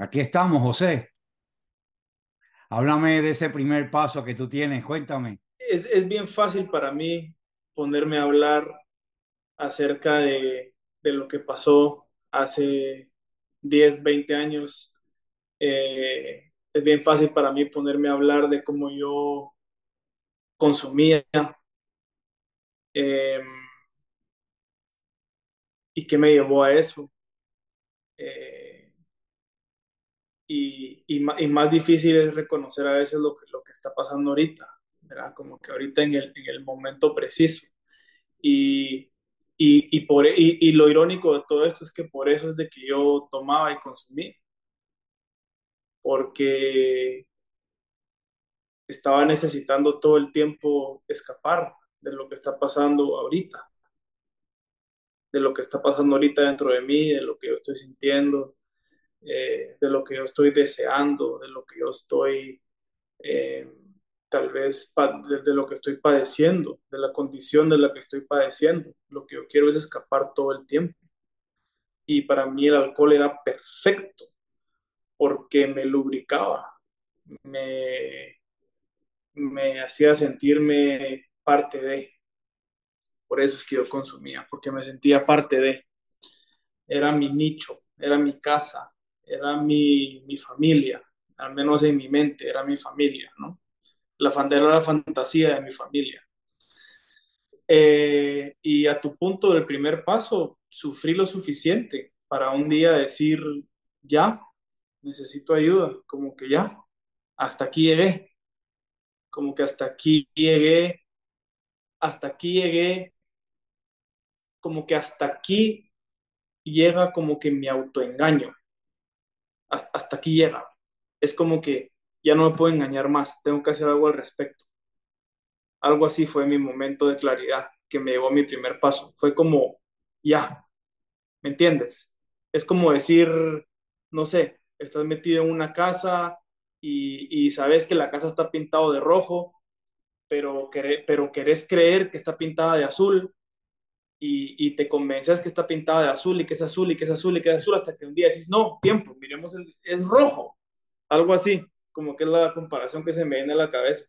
Aquí estamos, José. Háblame de ese primer paso que tú tienes, cuéntame. Es, es bien fácil para mí ponerme a hablar acerca de, de lo que pasó hace 10, 20 años. Eh, es bien fácil para mí ponerme a hablar de cómo yo consumía eh, y qué me llevó a eso. Eh, y, y, y, más difícil es reconocer a veces lo que, lo que está pasando ahorita, ¿verdad? Como que ahorita en el, en el momento preciso. Y, y, por, y, lo irónico de todo esto es que por eso es de que yo tomaba y consumía. Porque estaba necesitando todo el tiempo escapar de lo que está pasando ahorita. De lo que está pasando ahorita dentro de mí, de lo que yo estoy sintiendo, eh, de lo que yo estoy deseando, de lo que yo estoy... Eh, tal vez de, lo que estoy padeciendo, de la condición de la que estoy padeciendo. Lo que yo quiero es escapar todo el tiempo. Y para mí el alcohol era perfecto porque me lubricaba, me, me hacía sentirme parte de. Por eso es que yo consumía, porque me sentía parte de. Era mi nicho, era mi casa, era mi, mi familia, al menos en mi mente, era mi familia, ¿no? la, era la fantasía de mi familia. Eh, y a tu punto del primer paso, sufrí lo suficiente para un día decir, ya, necesito ayuda, como que ya, hasta aquí llegué, como que hasta aquí llegué, hasta aquí llegué, como que hasta aquí llega como que mi autoengaño, hasta, aquí llega. Es como que ya no me puedo engañar más, tengo que hacer algo al respecto. Algo así fue mi momento de claridad que me llevó a mi primer paso. Fue como, ya, ¿me entiendes? Es como decir, no sé, estás metido en una casa y, sabes que la casa está pintado de rojo, pero, pero querés creer que está pintada de azul y, te convences que está pintada de azul y que es azul y que es azul y que es azul hasta que un día decís, no, tiempo, miremos, es rojo, algo así como que es la comparación que se me viene a la cabeza.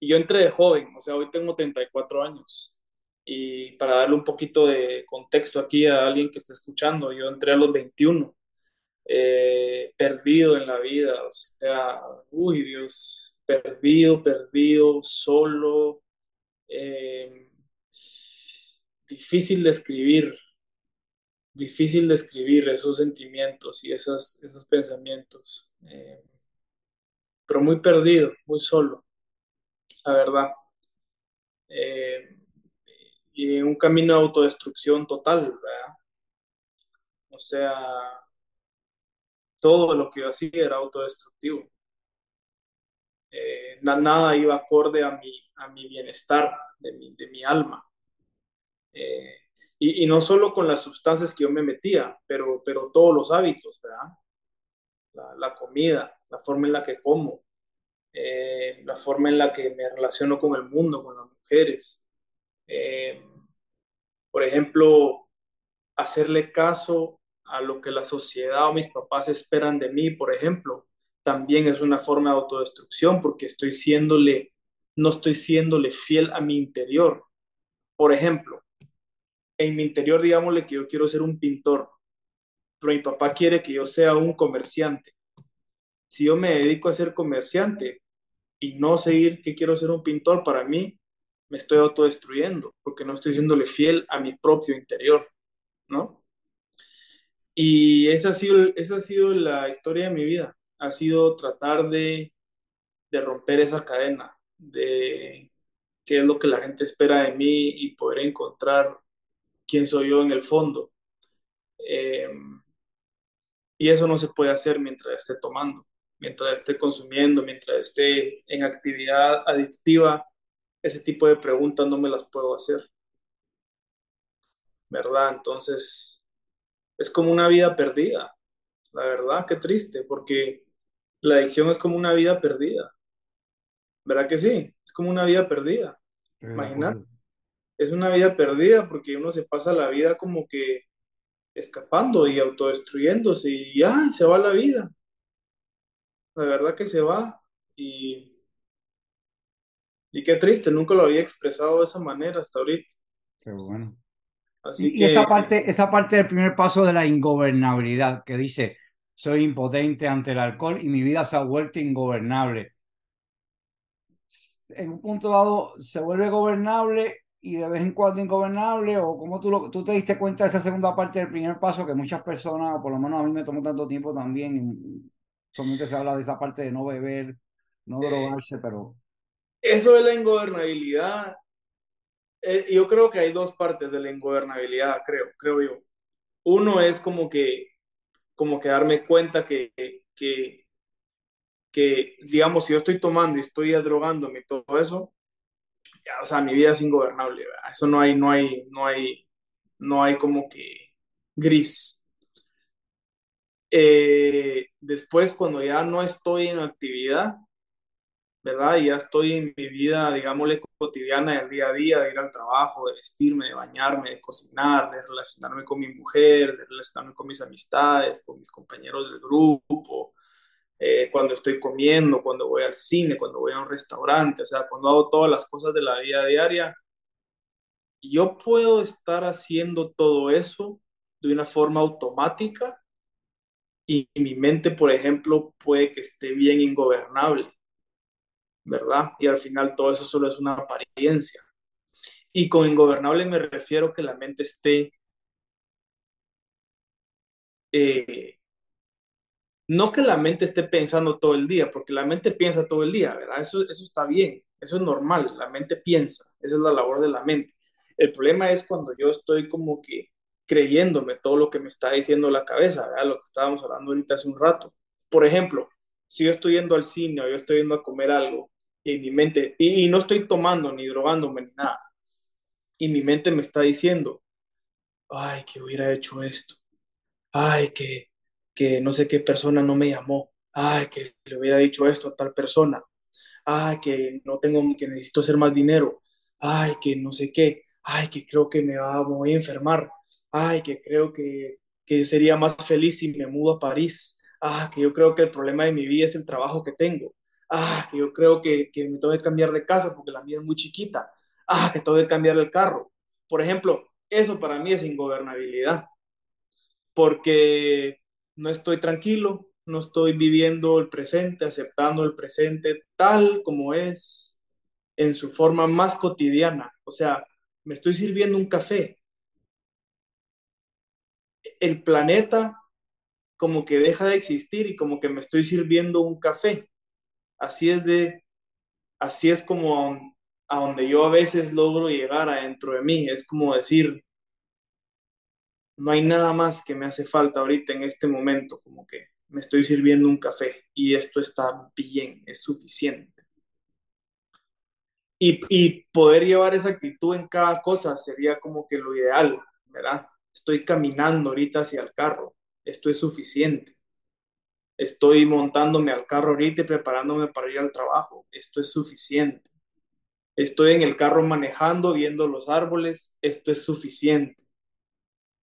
Y yo entré de joven, o sea, hoy tengo 34 años. Y para darle un poquito de contexto aquí a alguien que está escuchando, yo entré a los 21, eh, perdido en la vida, o sea, uy Dios, perdido, perdido, solo, eh, difícil de escribir, difícil de escribir esos sentimientos y esos, esos pensamientos. Eh, pero muy perdido, muy solo, la verdad. Eh, y un camino de autodestrucción total, ¿verdad? O sea, todo lo que yo hacía era autodestructivo. Eh, nada iba acorde a mi, a mi bienestar de mi, de mi alma. Eh, y, y, no solo con las sustancias que yo me metía, pero, pero todos los hábitos, ¿verdad? La, la comida, la forma en la que como, eh, la forma en la que me relaciono con el mundo, con las mujeres. Eh, por ejemplo, hacerle caso a lo que la sociedad o mis papás esperan de mí, por ejemplo, también es una forma de autodestrucción porque estoy siéndole, no estoy siéndole fiel a mi interior. Por ejemplo, en mi interior, digámosle que yo quiero ser un pintor, pero mi papá quiere que yo sea un comerciante si yo me dedico a ser comerciante y no seguir que quiero ser un pintor, para mí me estoy autodestruyendo porque no estoy siéndole fiel a mi propio interior, ¿no? Y esa ha sido, esa ha sido la historia de mi vida, ha sido tratar de, de romper esa cadena, de qué es lo que la gente espera de mí y poder encontrar quién soy yo en el fondo. Eh, Y eso no se puede hacer mientras esté tomando, mientras esté consumiendo, mientras esté en actividad adictiva. Ese tipo de preguntas no me las puedo hacer. ¿Verdad? Entonces, es como una vida perdida. La verdad, qué triste, porque la adicción es como una vida perdida. ¿Verdad que sí? Es como una vida perdida. Imagínate. Es una vida perdida porque uno se pasa la vida como que escapando y autodestruyéndose y ya, se va la vida. La verdad que se va y, y qué triste, nunca lo había expresado de esa manera hasta ahorita. Qué bueno. Así y, que, esa parte, esa parte del primer paso de la ingobernabilidad que dice, soy impotente ante el alcohol y mi vida se ha vuelto ingobernable. En un punto dado se vuelve gobernable y de vez en cuando ingobernable o como tú, lo, tú te diste cuenta de esa segunda parte del primer paso que muchas personas, o por lo menos a mí me tomó tanto tiempo también, solamente se habla de esa parte de no beber, no eh, drogarse, pero... Eso de la ingobernabilidad, eh, yo creo que hay dos partes de la ingobernabilidad, creo, creo yo. Uno es como que, como que darme cuenta que, que, que, digamos, si yo estoy tomando y estoy drogándome y todo eso, o sea, mi vida es ingobernable. Eso no hay, no hay, no hay, no hay como que gris. Eh, después, cuando ya no estoy en actividad, ¿verdad? Ya estoy en mi vida, digámosle, cotidiana del día a día, de ir al trabajo, de vestirme, de bañarme, de cocinar, de relacionarme con mi mujer, de relacionarme con mis amistades, con mis compañeros del grupo, eh, cuando estoy comiendo, cuando voy al cine, cuando voy a un restaurante, o sea, cuando hago todas las cosas de la vida diaria, yo puedo estar haciendo todo eso de una forma automática y mi mente, por ejemplo, puede que esté bien ingobernable, ¿verdad? Y al final todo eso solo es una apariencia. Y con ingobernable me refiero que la mente esté eh, no que la mente esté pensando todo el día, porque la mente piensa todo el día, ¿verdad? Eso, eso está bien, eso es normal, la mente piensa, esa es la labor de la mente. El problema es cuando yo estoy como que creyéndome todo lo que me está diciendo la cabeza, ¿verdad? Lo que estábamos hablando ahorita hace un rato. Por ejemplo, si yo estoy yendo al cine o yo estoy yendo a comer algo y mi mente, y, y no estoy tomando ni drogándome ni nada, y mi mente me está diciendo, ay, que hubiera hecho esto, ay, que que no sé qué persona no me llamó, ay, que le hubiera dicho esto a tal persona, ay, que no tengo, que necesito hacer más dinero, ay, que no sé qué, ay, que creo que me, voy a enfermar, ay, que creo que, que sería más feliz si me mudo a París, ah, que yo creo que el problema de mi vida es el trabajo que tengo, ah, que yo creo que, que me tengo que cambiar de casa porque la mía es muy chiquita, ah, que tengo que cambiar el carro. Por ejemplo, eso para mí es ingobernabilidad, porque no estoy tranquilo, no estoy viviendo el presente, aceptando el presente tal como es en su forma más cotidiana. O sea, me estoy sirviendo un café. El planeta como que deja de existir y como que me estoy sirviendo un café. Así es de, así es como a donde yo a veces logro llegar adentro de mí. Es como decir, no hay nada más que me hace falta ahorita en este momento, como que me estoy sirviendo un café y esto está bien, es suficiente. Y, poder llevar esa actitud en cada cosa sería como que lo ideal, ¿verdad? Estoy caminando ahorita hacia el carro, esto es suficiente. Estoy montándome al carro ahorita y preparándome para ir al trabajo, esto es suficiente. Estoy en el carro manejando, viendo los árboles, esto es suficiente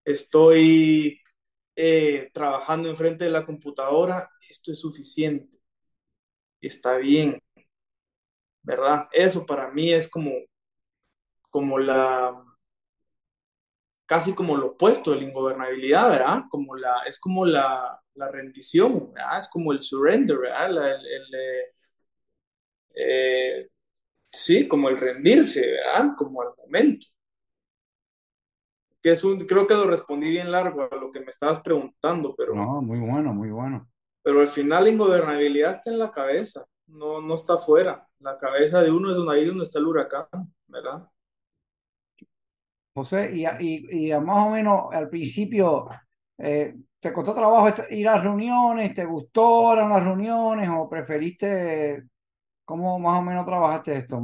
estoy eh, trabajando enfrente de la computadora, esto es suficiente, está bien, ¿verdad? Eso para mí es como, como la, casi como lo opuesto de la ingobernabilidad, ¿verdad? Como la, es como la, rendición, ¿verdad? Es como el surrender, ¿verdad? eh, eh, sí, como el rendirse, ¿verdad? Como al momento que es un, creo que lo respondí bien largo a lo que me estabas preguntando, pero... No, muy bueno, muy bueno. Pero al final la ingobernabilidad está en la cabeza, no, no está afuera. La cabeza de uno es donde, ahí donde está el huracán, ¿verdad? José, y, y, y más o menos al principio, eh, ¿Te costó trabajo ir a reuniones? ¿Te gustó las reuniones o preferiste ¿Cómo más o menos trabajaste esto?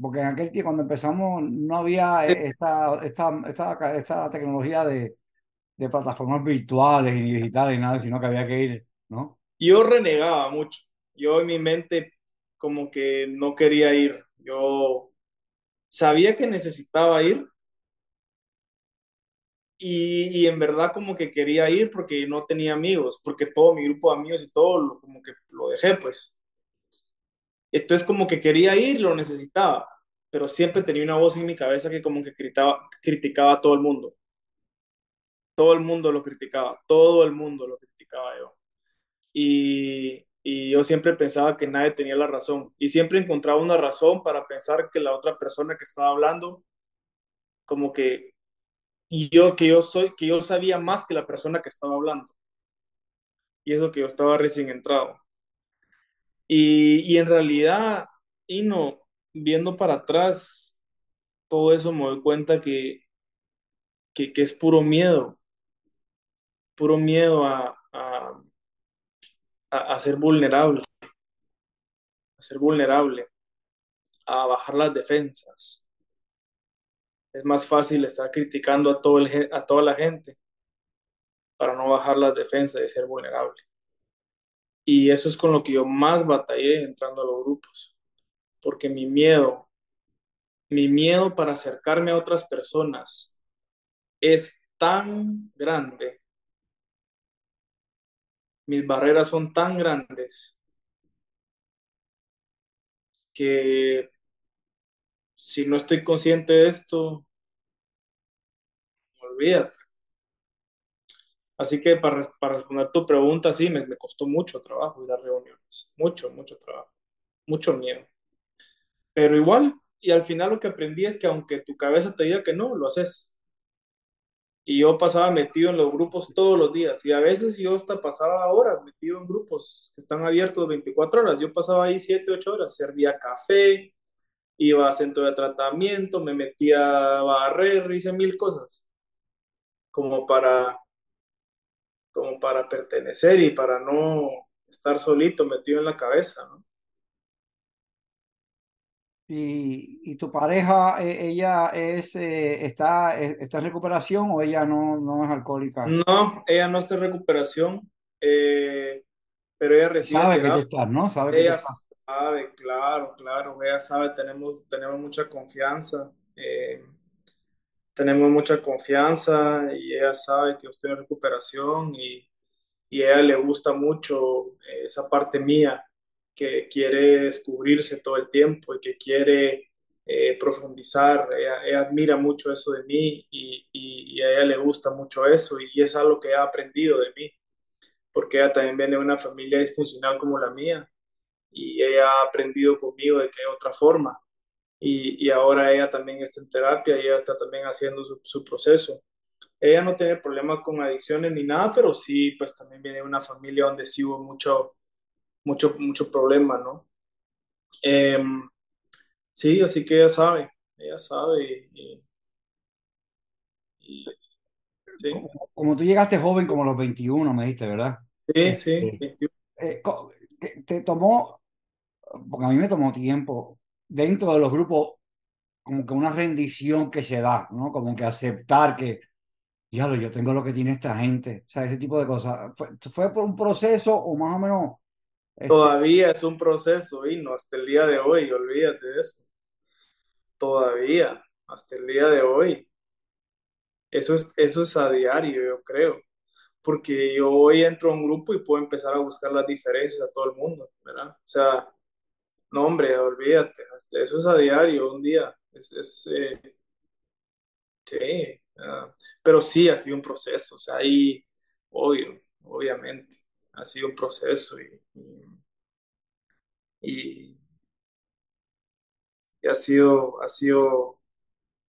porque en aquel tiempo, cuando empezamos, no había esta, esta, esta, esta tecnología de, de, plataformas virtuales y digitales y nada, sino que había que ir, ¿no? Yo renegaba mucho. Yo en mi mente como que no quería ir. Yo sabía que necesitaba ir, y, y, en verdad como que quería ir porque no tenía amigos, porque todo mi grupo de amigos y todo lo, como que lo dejé pues. Entonces como que quería ir, lo necesitaba, pero siempre tenía una voz en mi cabeza que como que criticaba, criticaba a todo el mundo. Todo el mundo lo criticaba, todo el mundo lo criticaba yo. Y, y yo siempre pensaba que nadie tenía la razón y siempre encontraba una razón para pensar que la otra persona que estaba hablando como que y yo que yo soy que yo sabía más que la persona que estaba hablando y eso que yo estaba recién entrado y, en realidad y no viendo para atrás todo eso me doy cuenta que que, que es puro miedo. Puro miedo a, a, a ser vulnerable. A ser vulnerable. A bajar las defensas. Es más fácil estar criticando a, todo el, a toda la gente para no bajar las defensas y ser vulnerable. Y eso es con lo que yo más batallé entrando a los grupos, porque mi miedo, mi miedo para acercarme a otras personas es tan grande, mis barreras son tan grandes que si no estoy consciente de esto, olvídate. Así que para, para responder tu pregunta, sí, me, me, costó mucho trabajo ir a reuniones, mucho, mucho trabajo, mucho miedo. Pero igual, y al final lo que aprendí es que aunque tu cabeza te diga que no, lo haces. Y yo pasaba metido en los grupos todos los días, y a veces yo hasta pasaba horas metido en grupos que están abiertos 24 horas. Yo pasaba ahí 7, 8 horas, servía café, iba a centro de tratamiento, me metía a barrer, hice mil cosas, como para, como para pertenecer y para no estar solito, metido en la cabeza, ¿no? ¿Y, y tu pareja, e, ella es, eh, está, e, está en recuperación o ella no, no es alcohólica? No, ella no está en recuperación, eh, pero ella recibe... Sabe que tú estás, ¿no? Sabe que ella, tú estás sabe, claro, claro, ella sabe, tenemos, tenemos mucha confianza, eh, tenemos mucha confianza y ella sabe que yo estoy en recuperación y, y a ella le gusta mucho eh, esa parte mía que quiere descubrirse todo el tiempo y que quiere eh, profundizar. Ella, admira mucho eso de mí y, y, y, a ella le gusta mucho eso y, es algo que ha aprendido de mí, porque ella también viene de una familia disfuncional como la mía y ella ha aprendido conmigo de que hay otra forma. Y, y ahora ella también está en terapia y ella está también haciendo su, su, proceso. Ella no tiene problemas con adicciones ni nada, pero sí, pues también viene de una familia donde sí hubo mucho, mucho, mucho problema, ¿no? Eh, sí, así que ella sabe, ella sabe y, y sí. Como, como, tú llegaste joven, como a los 21, me dijiste, ¿verdad? Sí, sí, 21. Eh, te tomó porque a mí me tomó tiempo, dentro de los grupos, como que una rendición que se da, ¿no? Como que aceptar que, ya yo tengo lo que tiene esta gente, o sea, ese tipo de cosas. ¿Fue, fue por un proceso o más o menos? Este... Todavía es un proceso, y no hasta el día de hoy, olvídate de eso. Todavía, hasta el día de hoy. Eso es, eso es a diario, yo creo porque yo hoy entro a un grupo y puedo empezar a buscar las diferencias a todo el mundo, ¿verdad? O sea, no, hombre, olvídate, eso es a diario, un día. Es, es eh, sí, uh, pero sí ha sido un proceso, o sea, ahí, obvio, obviamente, ha sido un proceso y, y, y ha, sido, ha sido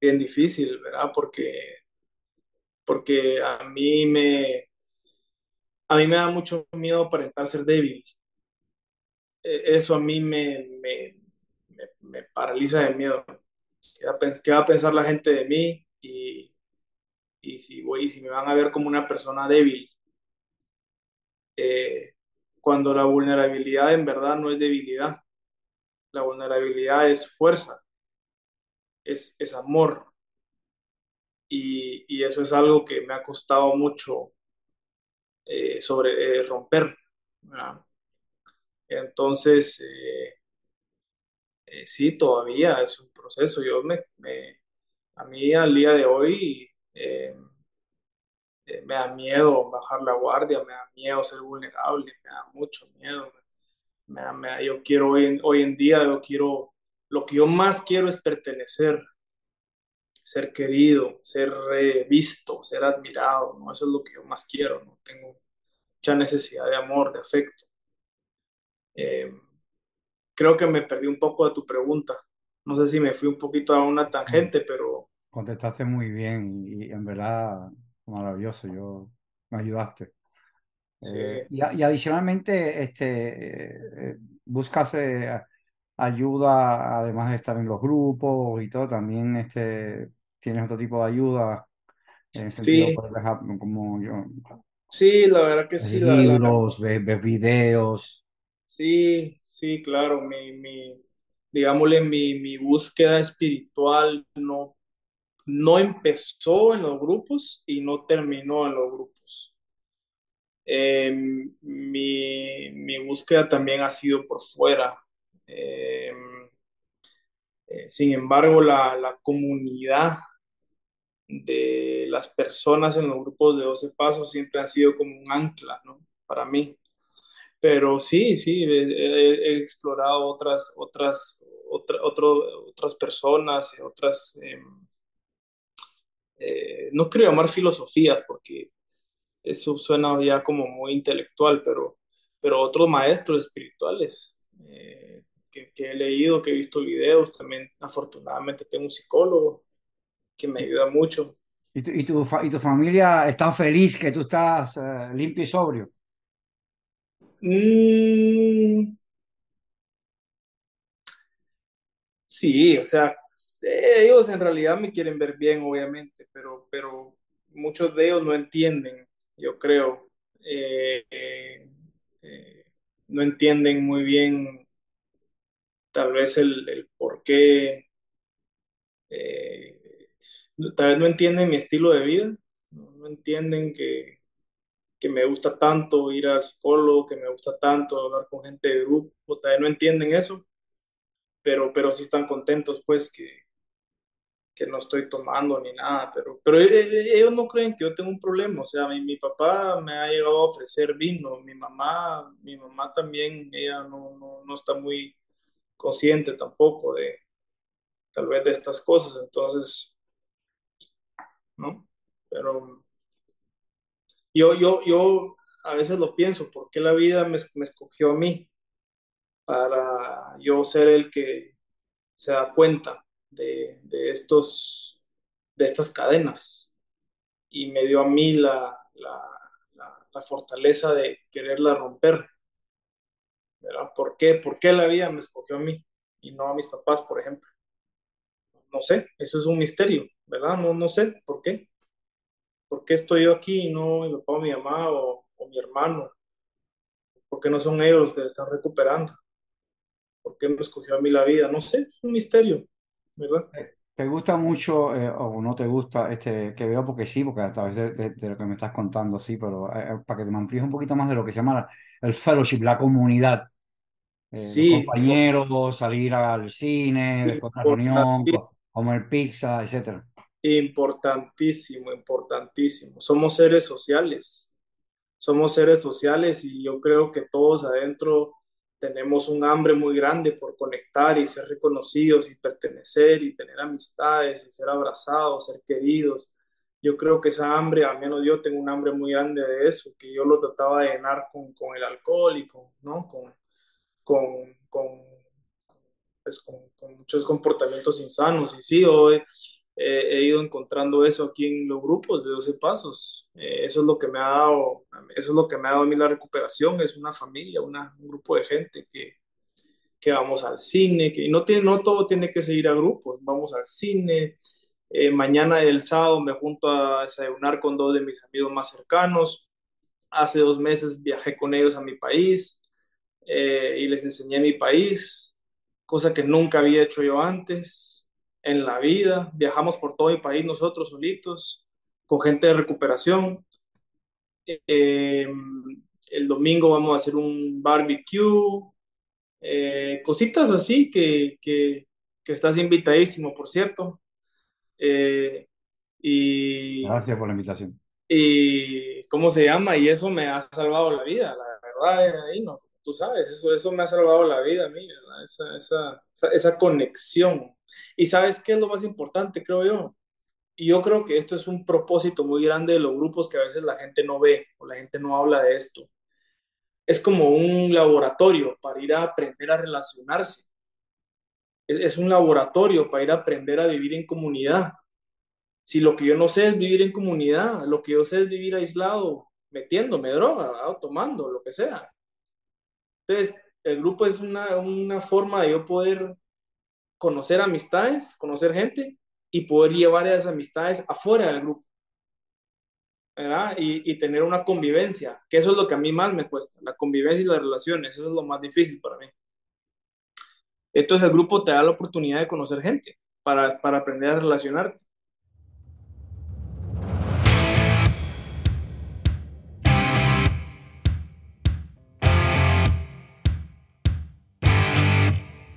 bien difícil, ¿verdad? Porque, porque a mí me, a mí me da mucho miedo aparentar ser débil. E, eso a mí me, me, me, paraliza de miedo. ¿Qué va, a pensar la gente de mí? Y, y, si, voy, si me van a ver como una persona débil. eh, cuando la vulnerabilidad en verdad no es debilidad. La vulnerabilidad es fuerza, es, es amor. Y, y, eso es algo que me ha costado mucho eh, sobre eh, romper. Entonces, sí, todavía es un proceso. Yo me, me, a mí al día de hoy eh, me da miedo bajar la guardia, me da miedo ser vulnerable, me da mucho miedo. Me me yo quiero hoy en, hoy en día, yo quiero, lo que yo más quiero es pertenecer, ser querido, ser visto, ser admirado, ¿no? Eso es lo que yo más quiero, ¿no? Tengo mucha necesidad de amor, de afecto. Eh, creo que me perdí un poco de tu pregunta. No sé si me fui un poquito a una tangente, pero... Contestaste muy bien y en verdad Maravilloso, yo me ayudaste. Eh, y, adicionalmente, este, eh, buscas eh, ayuda, además de estar en los grupos y todo, también este, tienes otro tipo de ayuda, en sentido, sí. dejar, como yo. Sí, la verdad que sí. Libros, la, Ves, videos. Sí, sí, claro, mi, mi digámosle, mi, mi búsqueda espiritual no no empezó en los grupos y no terminó en los grupos. Em, mi, búsqueda también ha sido por fuera. Em, eh, sin embargo, la, comunidad de las personas en los grupos de 12 pasos siempre han sido como un ancla, ¿no? Para mí. Pero sí, sí, he, explorado otras, otras, otras personas, otras... Em, eh, no quiero llamar filosofías porque eso suena ya como muy intelectual, pero, pero otros maestros espirituales eh, que, he leído, que he visto videos, también afortunadamente tengo un psicólogo que me ayuda mucho. ¿Y tu, y tu, y tu familia está feliz que tú estás eh, limpio y sobrio? Mm. sí, o sea, ellos en realidad me quieren ver bien, obviamente, pero, pero muchos de ellos no entienden, yo creo. Eh, eh, no entienden muy bien tal vez el, por qué, eh, tal vez no entienden mi estilo de vida, no, entienden que, que, me gusta tanto ir al psicólogo, que me gusta tanto hablar con gente de grupo, vez no entienden eso pero, pero sí están contentos, pues, que, que no estoy tomando ni nada, pero, pero e, e, ellos no creen que yo tengo un problema, o sea, mi, mi papá me ha llegado a ofrecer vino, mi mamá, mi mamá también, ella no, no, no está muy consciente tampoco de, tal vez, de estas cosas, entonces, ¿no? Pero yo, yo, yo a veces lo pienso, ¿por qué la vida me, me escogió a mí? para yo ser el que se da cuenta de, estos, de estas cadenas y me dio a mí la, la, fortaleza de quererla romper. ¿verdad? ¿Por qué? ¿Por qué la vida me escogió a mí y no a mis papás, por ejemplo? No sé, eso es un misterio, ¿verdad? No, no sé por qué. ¿Por qué estoy yo aquí y no mi papá o mi mamá o, o mi hermano? ¿Por qué no son ellos los que están recuperando? ¿Por qué me escogió a mí la vida? No sé, es un misterio, ¿verdad? Eh, ¿Te gusta mucho eh, o no te gusta este que veo? Porque sí, porque a través de, lo que me estás contando, sí, pero eh, para que te me amplíes un poquito más de lo que se llama el fellowship, la comunidad. sí. compañeros, salir al cine, después de la reunión, comer pizza, etcétera. Importantísimo, importantísimo. Somos seres sociales. Somos seres sociales y yo creo que todos adentro tenemos un hambre muy grande por conectar y ser reconocidos y pertenecer y tener amistades y ser abrazados, ser queridos. Yo creo que esa hambre, al menos yo tengo un hambre muy grande de eso, que yo lo trataba de llenar con, con el alcohol y con, ¿no? con, con, con, pues, con, con muchos comportamientos insanos. Y sí, hoy he ido encontrando eso aquí en los grupos de 12 pasos. Eh, eso es lo que me ha dado, eso es lo que me ha dado a mí la recuperación, es una familia, un grupo de gente que, que vamos al cine, que no, tiene, no todo tiene que seguir a grupos, vamos al cine. Eh, mañana el sábado me junto a desayunar con dos de mis amigos más cercanos. Hace dos meses viajé con ellos a mi país eh, y les enseñé mi país, cosa que nunca había hecho yo antes en la vida. Viajamos por todo el país nosotros solitos, con gente de recuperación. Eh, el domingo vamos a hacer un barbecue, eh, cositas así que, que, que, estás invitadísimo, por cierto. Eh, y, Gracias por la invitación. Y, ¿cómo se llama? Y eso me ha salvado la vida, la verdad, ahí no, tú sabes, eso, eso me ha salvado la vida a mí, Esa, esa, esa, esa conexión. Y sabes qué es lo más importante, creo yo, y yo creo que esto es un propósito muy grande de los grupos que a veces la gente no ve o la gente no habla de esto. Es como un laboratorio para ir a aprender a relacionarse. Es un laboratorio para ir a aprender a vivir en comunidad. Si lo que yo no sé es vivir en comunidad, lo que yo sé es vivir aislado, metiéndome droga, o tomando, lo que sea. Entonces, el grupo es una, una forma de yo poder conocer amistades, conocer gente y poder llevar esas amistades afuera del grupo. ¿verdad? Y, y, tener una convivencia, que eso es lo que a mí más me cuesta, la convivencia y las relaciones, eso es lo más difícil para mí. Entonces el grupo te da la oportunidad de conocer gente para, para aprender a relacionarte.